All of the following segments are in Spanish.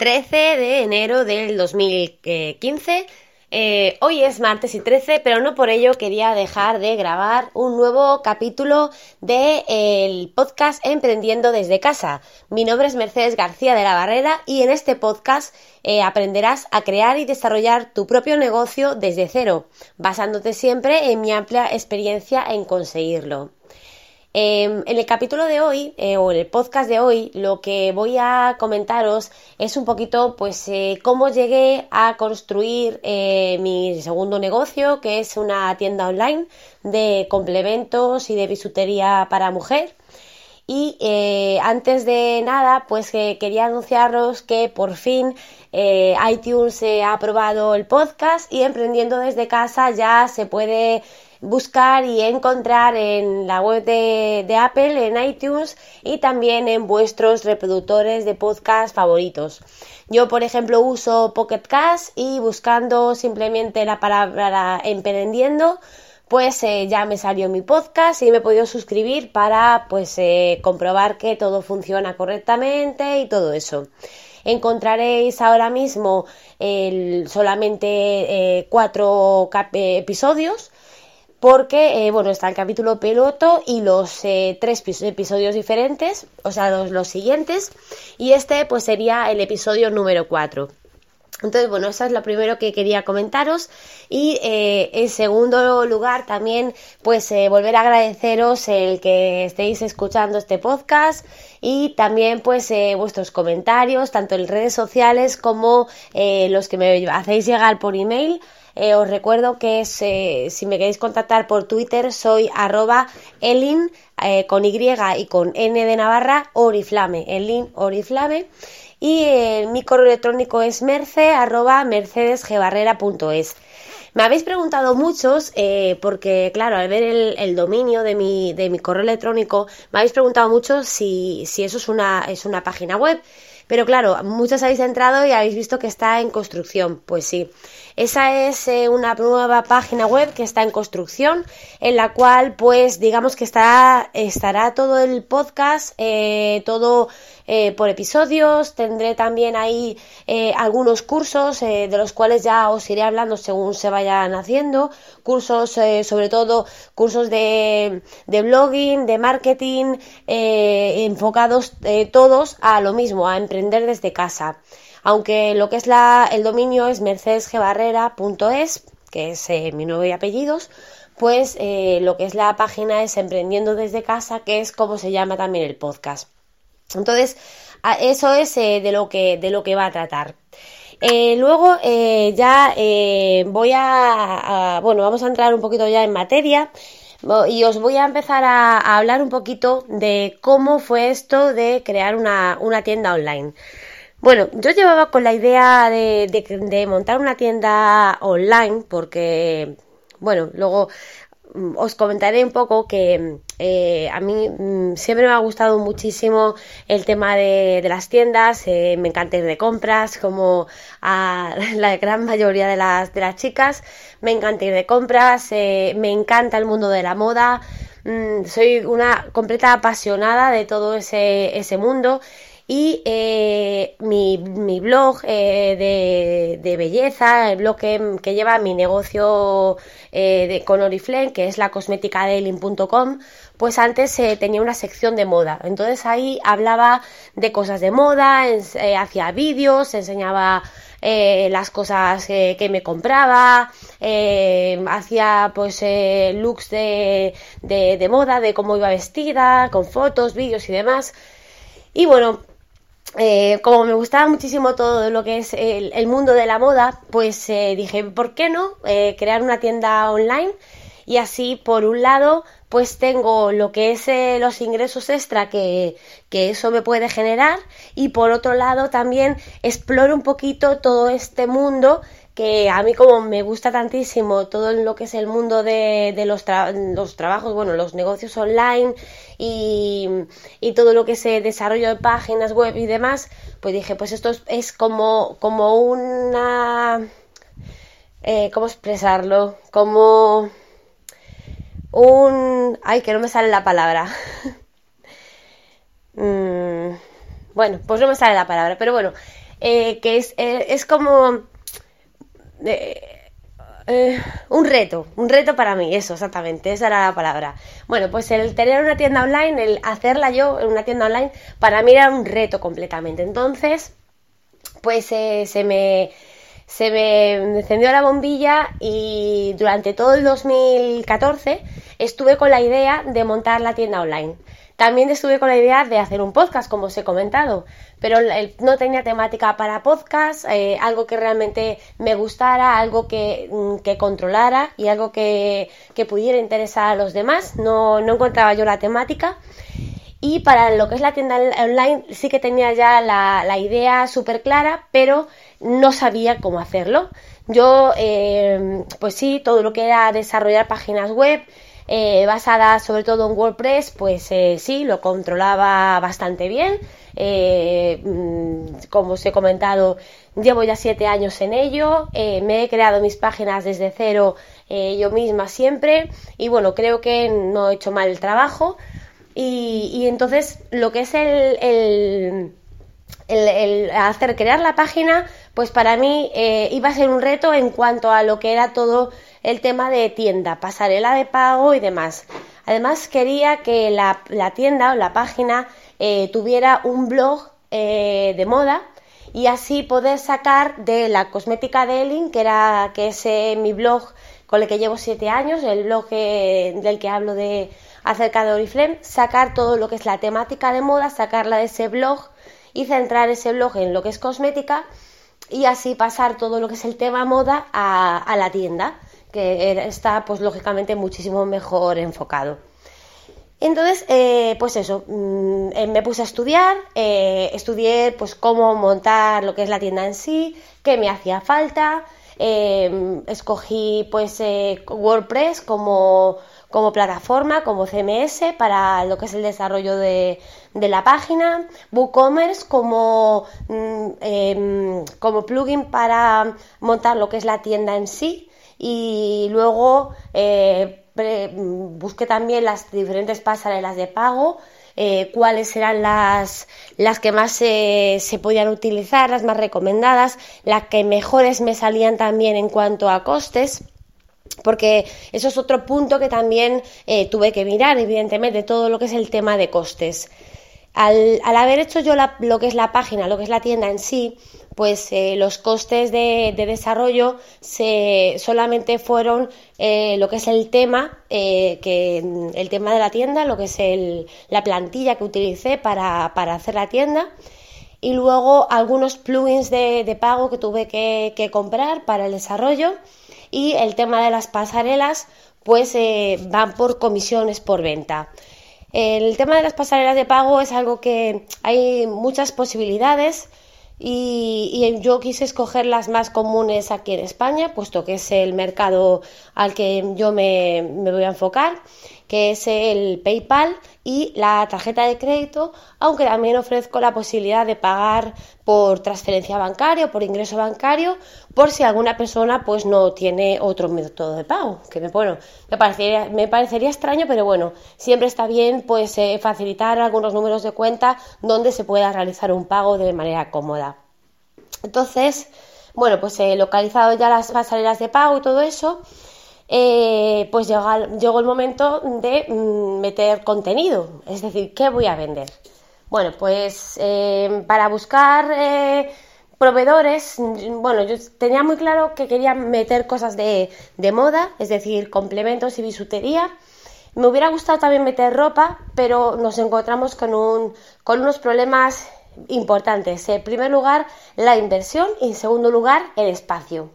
13 de enero del 2015. Eh, hoy es martes y 13, pero no por ello quería dejar de grabar un nuevo capítulo del el podcast Emprendiendo desde casa. Mi nombre es Mercedes García de la Barrera y en este podcast eh, aprenderás a crear y desarrollar tu propio negocio desde cero, basándote siempre en mi amplia experiencia en conseguirlo. Em, en el capítulo de hoy, eh, o en el podcast de hoy, lo que voy a comentaros es un poquito, pues, eh, cómo llegué a construir eh, mi segundo negocio, que es una tienda online de complementos y de bisutería para mujer. Y antes de nada, pues quería anunciaros que por fin iTunes ha aprobado el podcast y emprendiendo desde casa ya se puede buscar y encontrar en la web de, Apple, en iTunes y también en vuestros reproductores de podcast favoritos. Yo, por ejemplo, uso Pocket Cast y buscando simplemente la palabra emprendiendo, pues eh, ya me salió mi podcast y me he podido suscribir para pues eh, comprobar que todo funciona correctamente y todo eso encontraréis ahora mismo solamente eh, cuatro episodios porque, eh, bueno, está el capítulo piloto y los eh, tres episodios diferentes, o sea, los, siguientes, y este pues sería el episodio número 4. Entonces, bueno, eso es lo primero que quería comentaros. Y eh, en segundo lugar, también, pues, volver a agradeceros el que estéis escuchando este podcast y también, pues, vuestros comentarios, tanto en redes sociales como los que me hacéis llegar por email eh, os recuerdo que eh, si me queréis contactar por Twitter soy arroba elin eh, con Y y con N de Navarra oriflame, elin oriflame. Y mi correo electrónico es merce arroba mercedesgebarrera.es. Me habéis preguntado muchos, porque claro, al ver el, dominio de mi, de mi, correo electrónico, me habéis preguntado mucho si, si eso es una, es una página web. Pero claro, muchos habéis entrado y habéis visto que está en construcción. Pues sí, esa es eh, una nueva página web que está en construcción, en la cual pues digamos que estará, todo el podcast, eh, todo eh, por episodios. Tendré también ahí algunos cursos de los cuales ya os iré hablando según se vayan haciendo. Cursos, sobre todo cursos de, de blogging, de marketing, enfocados todos a lo mismo, a emprender desde casa. Aunque lo que es la, el dominio es mercedesgebarrera.es, que es eh, mi nombre y apellidos, pues eh, lo que es la página es Emprendiendo desde casa, que es como se llama también el podcast. Entonces, eso es eh, de, lo que, de lo que va a tratar. luego ya voy a, bueno, vamos a entrar un poquito ya en materia y os voy a empezar a, hablar un poquito de cómo fue esto de crear una, tienda online. Bueno, yo llevaba con la idea de, de, montar una tienda online porque, bueno, luego os comentaré un poco que eh, a mí mm, siempre me ha gustado muchísimo el tema de, las tiendas, eh, me encanta ir de compras, como a la gran mayoría de las, de las chicas, me encanta ir de compras, eh, me encanta el mundo de la moda, mm, soy una completa apasionada de todo ese, ese mundo y eh, mi, mi, blog eh, de, de, belleza, el blog que, que lleva mi negocio eh, de, con Oriflame, que es la cosmética pues antes tenía una sección de moda. Entonces ahí hablaba de cosas de moda, hacía vídeos, enseñaba las cosas que me compraba, hacía pues looks de, de, de moda, de cómo iba vestida, con fotos, vídeos y demás. Y bueno, eh, como me gustaba muchísimo todo lo que es el, mundo de la moda, pues eh, dije, ¿por qué no eh, crear una tienda online? Y así, por un lado, pues tengo lo que es los ingresos extra que, que eso me puede generar y por otro lado también exploro un poquito todo este mundo que a mí como me gusta tantísimo todo lo que es el mundo de, los, los, trabajos, bueno, los negocios online y, todo lo que es el desarrollo de páginas web y demás, pues dije, pues esto es, como, como una... Eh, ¿Cómo expresarlo? Como un... Ay, que no me sale la palabra. Mm, bueno, pues no me sale la palabra, pero bueno, que es, es como eh, un reto, un reto para mí, eso exactamente, esa era la palabra. Bueno, pues el tener una tienda online, el hacerla yo en una tienda online, para mí era un reto completamente. Entonces, pues eh, se me se me encendió la bombilla y durante todo el 2014 estuve con la idea de montar la tienda online. También estuve con la idea de hacer un podcast, como os he comentado, pero no tenía temática para podcast, eh, algo que realmente me gustara, algo que, mm, que controlara y algo que, que, pudiera interesar a los demás. No, no encontraba yo la temática. Y para lo que es la tienda online sí que tenía ya la, la idea súper clara, pero no sabía cómo hacerlo. Yo, eh, pues sí, todo lo que era desarrollar páginas web, eh, basada sobre todo en WordPress, pues eh, sí, lo controlaba bastante bien. Eh, mm, como os he comentado, llevo ya siete años en ello, me he creado mis páginas desde cero yo misma siempre. Y bueno, creo que no he hecho mal el trabajo. Y, entonces lo que es el, el, hacer crear la página, pues para mí iba a ser un reto en cuanto a lo que era todo el tema de tienda, pasarela de pago y demás. Además quería que la, tienda o la página eh, tuviera un blog eh, de moda y así poder sacar de la cosmética de Elin, que era que es eh, mi blog con el que llevo siete años, el blog del que hablo de acerca de Oriflame, sacar todo lo que es la temática de moda, sacarla de ese blog y centrar ese blog en lo que es cosmética y así pasar todo lo que es el tema moda a la tienda que está pues lógicamente muchísimo mejor enfocado. Entonces, eh, pues eso, mm, eh, me puse a estudiar, eh, estudié pues cómo montar lo que es la tienda en sí, qué me hacía falta, escogí pues WordPress como, como, plataforma, como CMS para lo que es el desarrollo de, de la página, WooCommerce como, mm, em, como plugin para montar lo que es la tienda en sí, y luego eh, busqué también las diferentes pasarelas de pago, eh, cuáles eran las, las que más se podían utilizar, las más recomendadas, las que mejores me salían también en cuanto a costes porque eso es otro punto que también eh, tuve que mirar, evidentemente, todo lo que es el tema de costes. Al, haber hecho yo lo que es la página, lo que es la tienda en sí, pues eh, los costes de, desarrollo se, solamente fueron eh, lo que es el tema, eh, que, el tema de la tienda, lo que es el, la plantilla que utilicé para, hacer la tienda y luego algunos plugins de, pago que tuve que, que, comprar para el desarrollo y el tema de las pasarelas pues van por comisiones por venta. El tema de las pasarelas de pago es algo que hay muchas posibilidades y, yo quise escoger las más comunes aquí en España, puesto que es el mercado al que yo me, voy a enfocar, que es el PayPal y la tarjeta de crédito, aunque también ofrezco la posibilidad de pagar por transferencia bancaria o por ingreso bancario, por si alguna persona pues no tiene otro método de pago, que me, bueno, me parecería, me parecería extraño, pero bueno, siempre está bien pues eh, facilitar algunos números de cuenta donde se pueda realizar un pago de manera cómoda. Entonces, bueno, pues he localizado ya las pasarelas de pago y todo eso. Eh, pues llegó, el momento de mm, meter contenido, es decir, ¿qué voy a vender? Bueno, pues eh, para buscar eh, proveedores, bueno, yo tenía muy claro que quería meter cosas de, de, moda, es decir, complementos y bisutería. Me hubiera gustado también meter ropa, pero nos encontramos con, un, con unos problemas importantes. En primer lugar, la inversión y en segundo lugar, el espacio.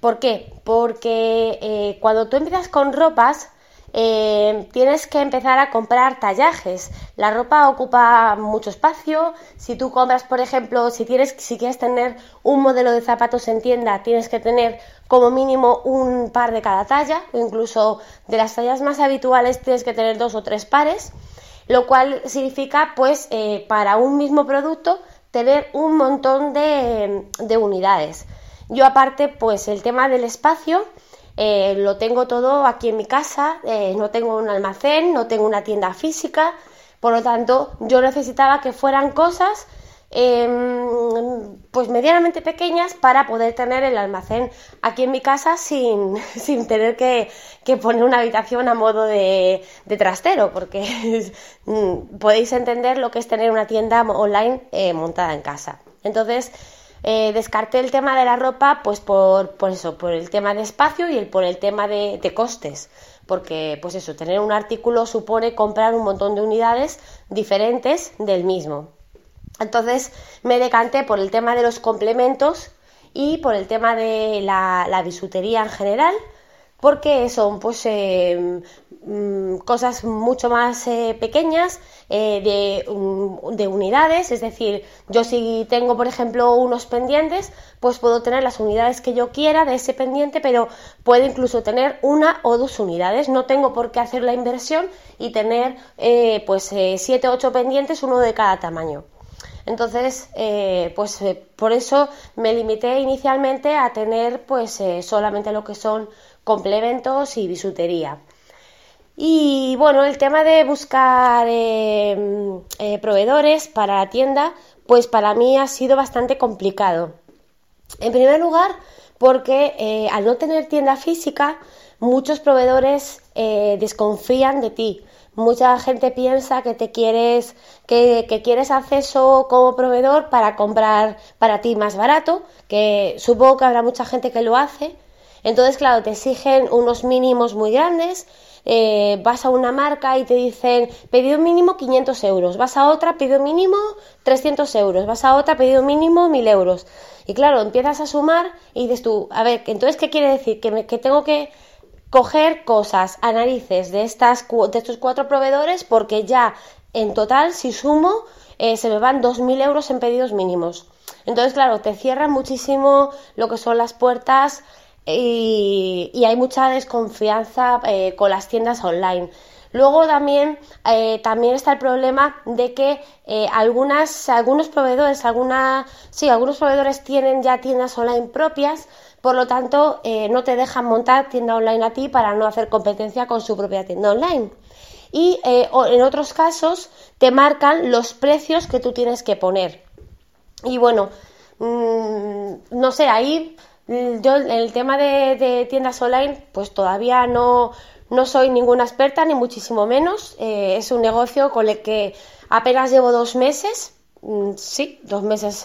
¿Por qué? Porque eh, cuando tú empiezas con ropas, eh, tienes que empezar a comprar tallajes. La ropa ocupa mucho espacio. Si tú compras, por ejemplo, si, quieres tener un modelo de zapatos en tienda, tienes que tener como mínimo un par de cada talla, o incluso de las tallas más habituales tienes que tener dos o tres pares lo cual significa pues eh, para un mismo producto tener un montón de, unidades. Yo aparte pues el tema del espacio eh, lo tengo todo aquí en mi casa, eh, no tengo un almacén, no tengo una tienda física, por lo tanto yo necesitaba que fueran cosas em, pues medianamente pequeñas para poder tener el almacén aquí en mi casa sin, sin tener que, poner una habitación a modo de, trastero, porque mm, podéis entender lo que es tener una tienda online eh, montada en casa. Entonces, eh, descarté el tema de la ropa, pues por, eso, por el tema de espacio y por el tema de, costes. Porque, pues eso, tener un artículo supone comprar un montón de unidades diferentes del mismo. Entonces me decanté por el tema de los complementos y por el tema de la, bisutería en general, porque son pues mm, cosas mucho más eh, pequeñas eh, mm, de, unidades, es decir, yo si tengo por ejemplo unos pendientes, pues puedo tener las unidades que yo quiera de ese pendiente, pero puedo incluso tener una o dos unidades, no tengo por qué hacer la inversión y tener pues siete o ocho pendientes, uno de cada tamaño. Entonces, eh, pues eh, por eso me limité inicialmente a tener pues eh, solamente lo que son complementos y bisutería. Y bueno, el tema de buscar proveedores para la tienda, pues para mí ha sido bastante complicado. En primer lugar, porque al no tener tienda física, muchos proveedores desconfían de ti mucha gente piensa que te quieres, que, quieres acceso como proveedor para comprar para ti más barato, que supongo que habrá mucha gente que lo hace. Entonces, claro, te exigen unos mínimos muy grandes. Eh, vas a una marca y te dicen pedido mínimo 500 euros, vas a otra pedido mínimo 300 euros, vas a otra pedido mínimo 1000 euros. Y claro, empiezas a sumar y dices tú, a ver, entonces, ¿qué quiere decir? Que, que tengo que coger cosas a narices de, estas, de estos cuatro proveedores porque ya en total, si sumo, eh, se me van 2.000 euros en pedidos mínimos. Entonces, claro, te cierran muchísimo lo que son las puertas y, hay mucha desconfianza eh, con las tiendas online. Luego también, eh, también está el problema de que algunas, algunos proveedores, alguna, sí, algunos proveedores tienen ya tiendas online propias, por lo tanto, eh, no te dejan montar tienda online a ti para no hacer competencia con su propia tienda online. Y eh, en otros casos te marcan los precios que tú tienes que poner. Y bueno, mm, no sé, ahí yo en el tema de, tiendas online, pues todavía no, no, soy ninguna experta, ni muchísimo menos. Eh, es un negocio con el que apenas llevo dos meses. Mm, sí, dos meses.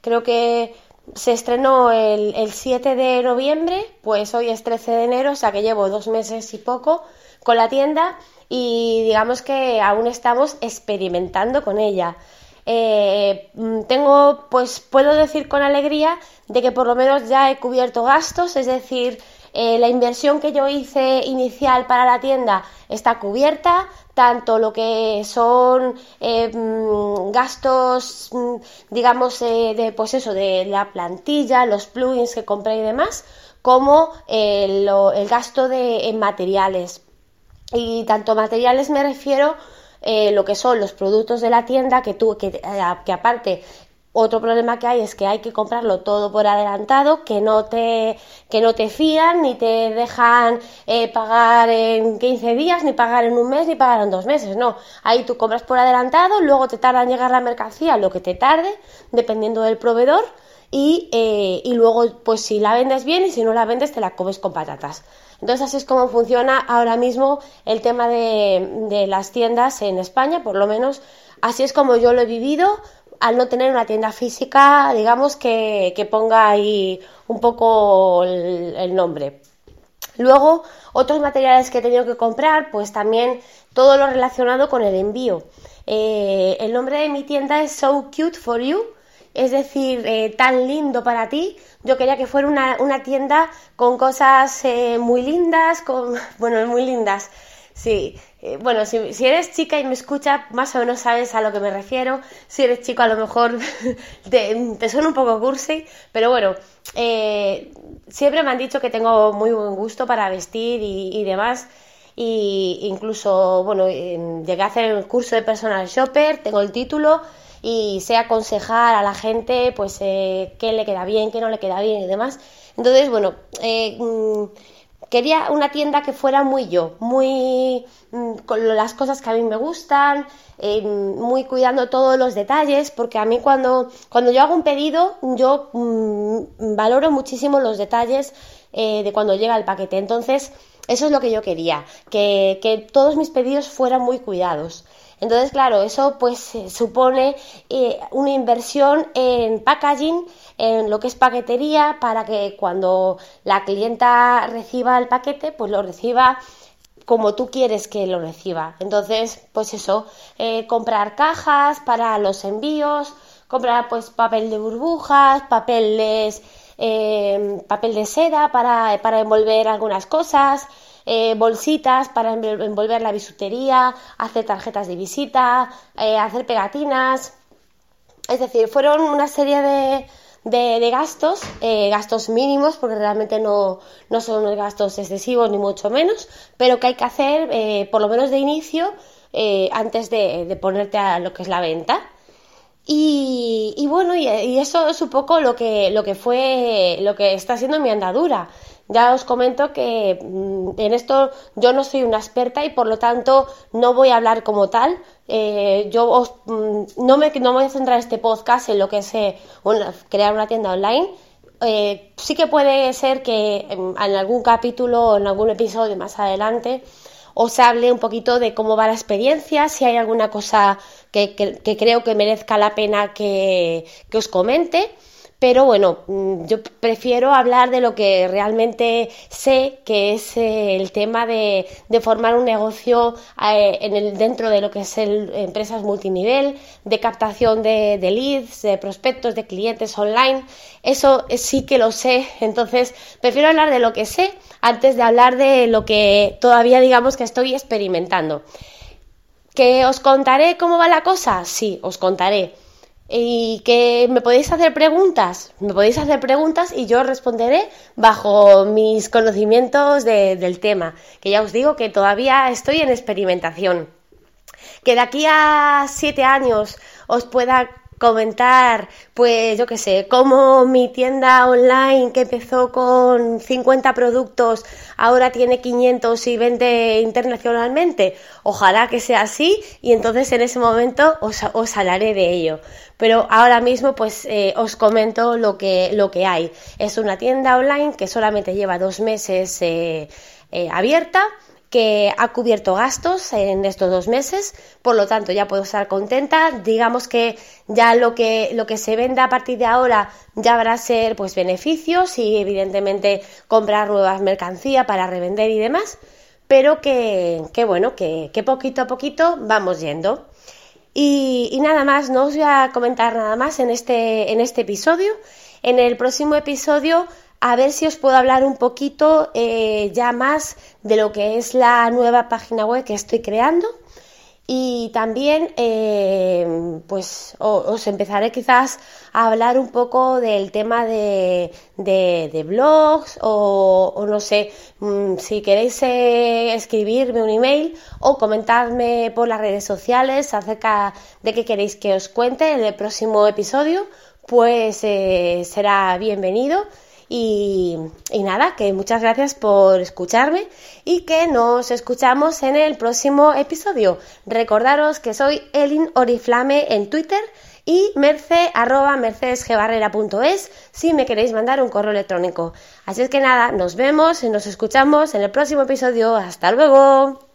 creo que se estrenó el, el, 7 de noviembre, pues hoy es 13 de enero, o sea que llevo dos meses y poco con la tienda y digamos que aún estamos experimentando con ella. Eh, mm, tengo, pues puedo decir con alegría de que por lo menos ya he cubierto gastos, es decir, eh, la inversión que yo hice inicial para la tienda está cubierta, tanto lo que son eh, mm, gastos, mm, digamos, de, pues eso, de la plantilla, los plugins que compré y demás, como el, gasto de, en materiales. Y tanto materiales me refiero lo que son los productos de la tienda que tú que, que aparte otro problema que hay es que hay que comprarlo todo por adelantado, que no te, que no te fían, ni te dejan eh, pagar en 15 días, ni pagar en un mes, ni pagar en dos meses. No, ahí tú compras por adelantado, luego te tarda en llegar la mercancía lo que te tarde, dependiendo del proveedor, y, eh, y luego, pues si la vendes bien y si no la vendes, te la comes con patatas. Entonces así es como funciona ahora mismo el tema de, las tiendas en España, por lo menos así es como yo lo he vivido al no tener una tienda física, digamos que, ponga ahí un poco el, nombre. Luego, otros materiales que he tenido que comprar, pues también todo lo relacionado con el envío. Eh, el nombre de mi tienda es So Cute for You, es decir, eh, tan lindo para ti. Yo quería que fuera una, tienda con cosas eh, muy lindas, con, bueno, muy lindas, Sí, eh, bueno, si, eres chica y me escucha, más o menos sabes a lo que me refiero. Si eres chico, a lo mejor te, suena un poco cursi, pero bueno, siempre me han dicho que tengo muy buen gusto para vestir y, demás. Y incluso, bueno, llegué a hacer el curso de personal shopper, tengo el título y sé aconsejar a la gente, pues, eh, qué le queda bien, qué no le queda bien y demás. Entonces, bueno, mm, quería una tienda que fuera muy yo, muy mm, con las cosas que a mí me gustan, eh, muy cuidando todos los detalles, porque a mí cuando, cuando yo hago un pedido, yo mm, valoro muchísimo los detalles eh, de cuando llega el paquete. Entonces, eso es lo que yo quería, que, que todos mis pedidos fueran muy cuidados. Entonces, claro, eso pues eh, supone eh, una inversión en packaging, en lo que es paquetería, para que cuando la clienta reciba el paquete, pues lo reciba como tú quieres que lo reciba. Entonces, pues eso, eh, comprar cajas para los envíos, comprar pues papel de burbujas, papeles, papel de seda para, para envolver algunas cosas, eh, bolsitas para envolver la bisutería, hacer tarjetas de visita, eh, hacer pegatinas. Es decir, fueron una serie de, de, gastos, eh, gastos mínimos, porque realmente no, no son unos gastos excesivos ni mucho menos, pero que hay que hacer por lo menos de inicio antes de, ponerte a lo que es la venta. Y, bueno, y, y, eso es un poco lo que, lo que fue, lo que está siendo mi andadura. Ya os comento que mm, en esto yo no soy una experta y por lo tanto no voy a hablar como tal. Eh, yo mm, no, me, no voy a centrar este podcast en lo que es eh, crear una tienda online. Eh, sí que puede ser que en, algún capítulo o en algún episodio más adelante os hable un poquito de cómo va la experiencia, si hay alguna cosa que, creo que merezca la pena que, que os comente. Pero bueno, mm, yo prefiero hablar de lo que realmente sé, que es eh, el tema de, formar un negocio eh, en el, dentro de lo que es el, empresas multinivel, de captación de, leads, de prospectos, de clientes online. Eso sí que lo sé, entonces prefiero hablar de lo que sé antes de hablar de lo que todavía digamos que estoy experimentando. ¿Que os contaré cómo va la cosa? Sí, os contaré y que me podéis hacer preguntas, me podéis hacer preguntas y yo responderé bajo mis conocimientos del tema, que ya os digo que todavía estoy en experimentación. Que de aquí a siete años os pueda comentar, pues yo qué sé, cómo mi tienda online que empezó con 50 productos ahora tiene 500 y vende internacionalmente. Ojalá que sea así y entonces en ese momento os, os hablaré de ello. Pero ahora mismo pues eh, os comento lo que, lo que hay. Es una tienda online que solamente lleva dos meses eh, eh, abierta que ha cubierto gastos en estos dos meses, por lo tanto ya puedo estar contenta. Digamos que ya lo que, lo que se venda a partir de ahora ya habrá ser pues beneficios y evidentemente comprar nuevas mercancías para revender y demás, pero que, que bueno, que, que, poquito a poquito vamos yendo. Y, y, nada más, no os voy a comentar nada más en este, en este episodio. En el próximo episodio a ver si os puedo hablar un poquito eh, ya más de lo que es la nueva página web que estoy creando. Y también eh, pues os empezaré quizás a hablar un poco del tema de, de, blogs o, no sé mm, si queréis eh, escribirme un email o comentarme por las redes sociales acerca de qué queréis que os cuente en el próximo episodio pues será bienvenido y, nada, que muchas gracias por escucharme y que nos escuchamos en el próximo episodio. Recordaros que soy Elin Oriflame en Twitter y merce arroba mercedesgebarrera.es si me queréis mandar un correo electrónico. Así es que nada, nos vemos y nos escuchamos en el próximo episodio. Hasta luego.